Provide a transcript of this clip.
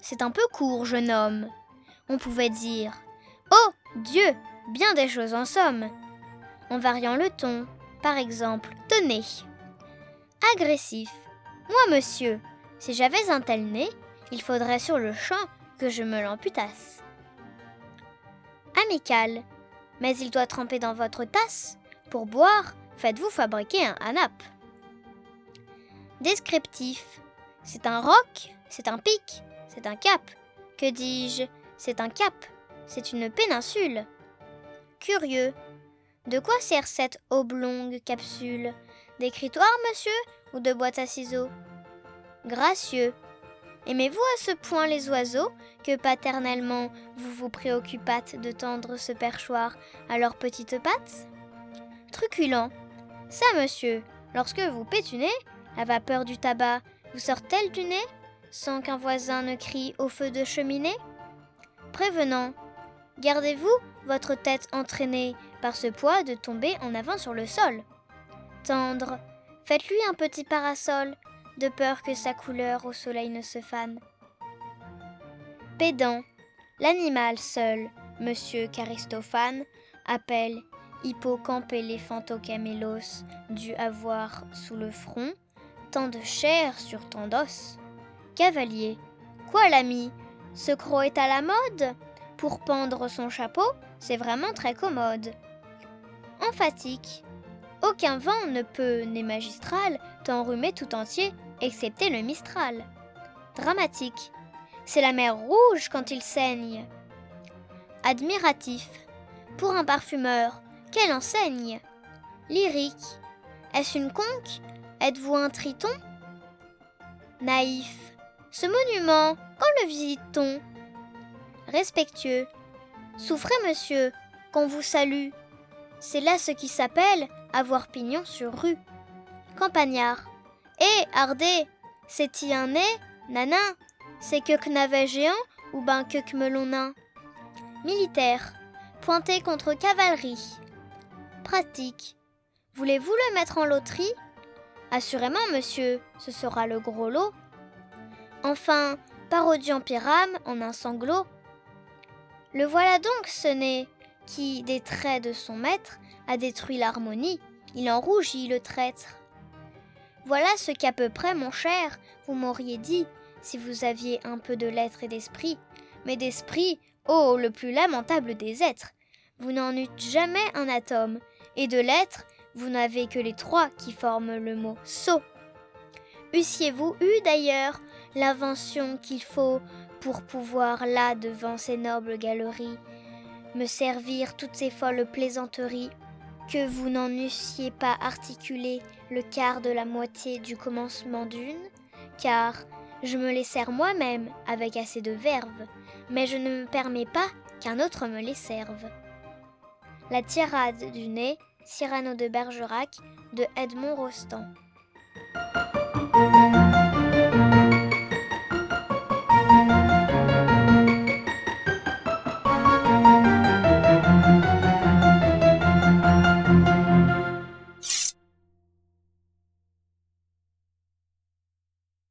c'est un peu court, jeune homme. On pouvait dire Oh, Dieu, bien des choses en somme. En variant le ton, par exemple, tenez. Agressif. Moi, monsieur, si j'avais un tel nez, il faudrait sur le champ que je me l'amputasse. Amical. Mais il doit tremper dans votre tasse. Pour boire, faites-vous fabriquer un hanap. Descriptif. C'est un roc, c'est un pic, c'est un cap. Que dis-je? C'est un cap, c'est une péninsule. Curieux. De quoi sert cette oblongue capsule? D'écritoire, monsieur, ou de boîte à ciseaux? Gracieux. Aimez-vous à ce point les oiseaux? Que paternellement vous vous préoccupâtes de tendre ce perchoir à leurs petites pattes? Truculent. Ça, monsieur, lorsque vous pétunez, la vapeur du tabac vous sort-elle du nez sans qu'un voisin ne crie au feu de cheminée? Prévenant. Gardez-vous votre tête entraînée par ce poids de tomber en avant sur le sol. Tendre. Faites-lui un petit parasol de peur que sa couleur au soleil ne se fane. Pédant, l'animal seul, monsieur Charistophane, appelle hippocampe éléphantocamélos, dû avoir sous le front tant de chair sur tant d'os. Cavalier, quoi l'ami? Ce croc est à la mode? Pour pendre son chapeau, c'est vraiment très commode. Emphatique, aucun vent ne peut, né magistral, t'enrhumer tout entier, excepté le Mistral. Dramatique. C'est la mer rouge quand il saigne. Admiratif. Pour un parfumeur, quelle enseigne? Lyrique. Est-ce une conque? Êtes-vous un triton? Naïf. Ce monument, quand le visite-t-on? Respectueux. Souffrez, monsieur, qu'on vous salue. C'est là ce qui s'appelle avoir pignon sur rue. Campagnard. Eh, Ardé, c'est-y un nez, nanin C'est que navet géant ou ben que melon nain? Militaire. Pointé contre cavalerie. Pratique. Voulez-vous le mettre en loterie? Assurément, monsieur, ce sera le gros lot. Enfin, parodie en pyrame en un sanglot. Le voilà donc, ce nez, qui, des traits de son maître, a détruit l'harmonie. Il en rougit, le traître. Voilà ce qu'à peu près, mon cher, vous m'auriez dit, si vous aviez un peu de lettres et d'esprit. Mais d'esprit, oh, le plus lamentable des êtres. Vous n'en eûtes jamais un atome, et de lettres, vous n'avez que les trois qui forment le mot sot. Eussiez-vous eu d'ailleurs l'invention qu'il faut pour pouvoir, là, devant ces nobles galeries, me servir toutes ces folles plaisanteries que vous n'en eussiez pas articulé le quart de la moitié du commencement d'une, car je me les sers moi-même avec assez de verve, mais je ne me permets pas qu'un autre me les serve. La tirade du nez, Cyrano de Bergerac, de Edmond Rostand.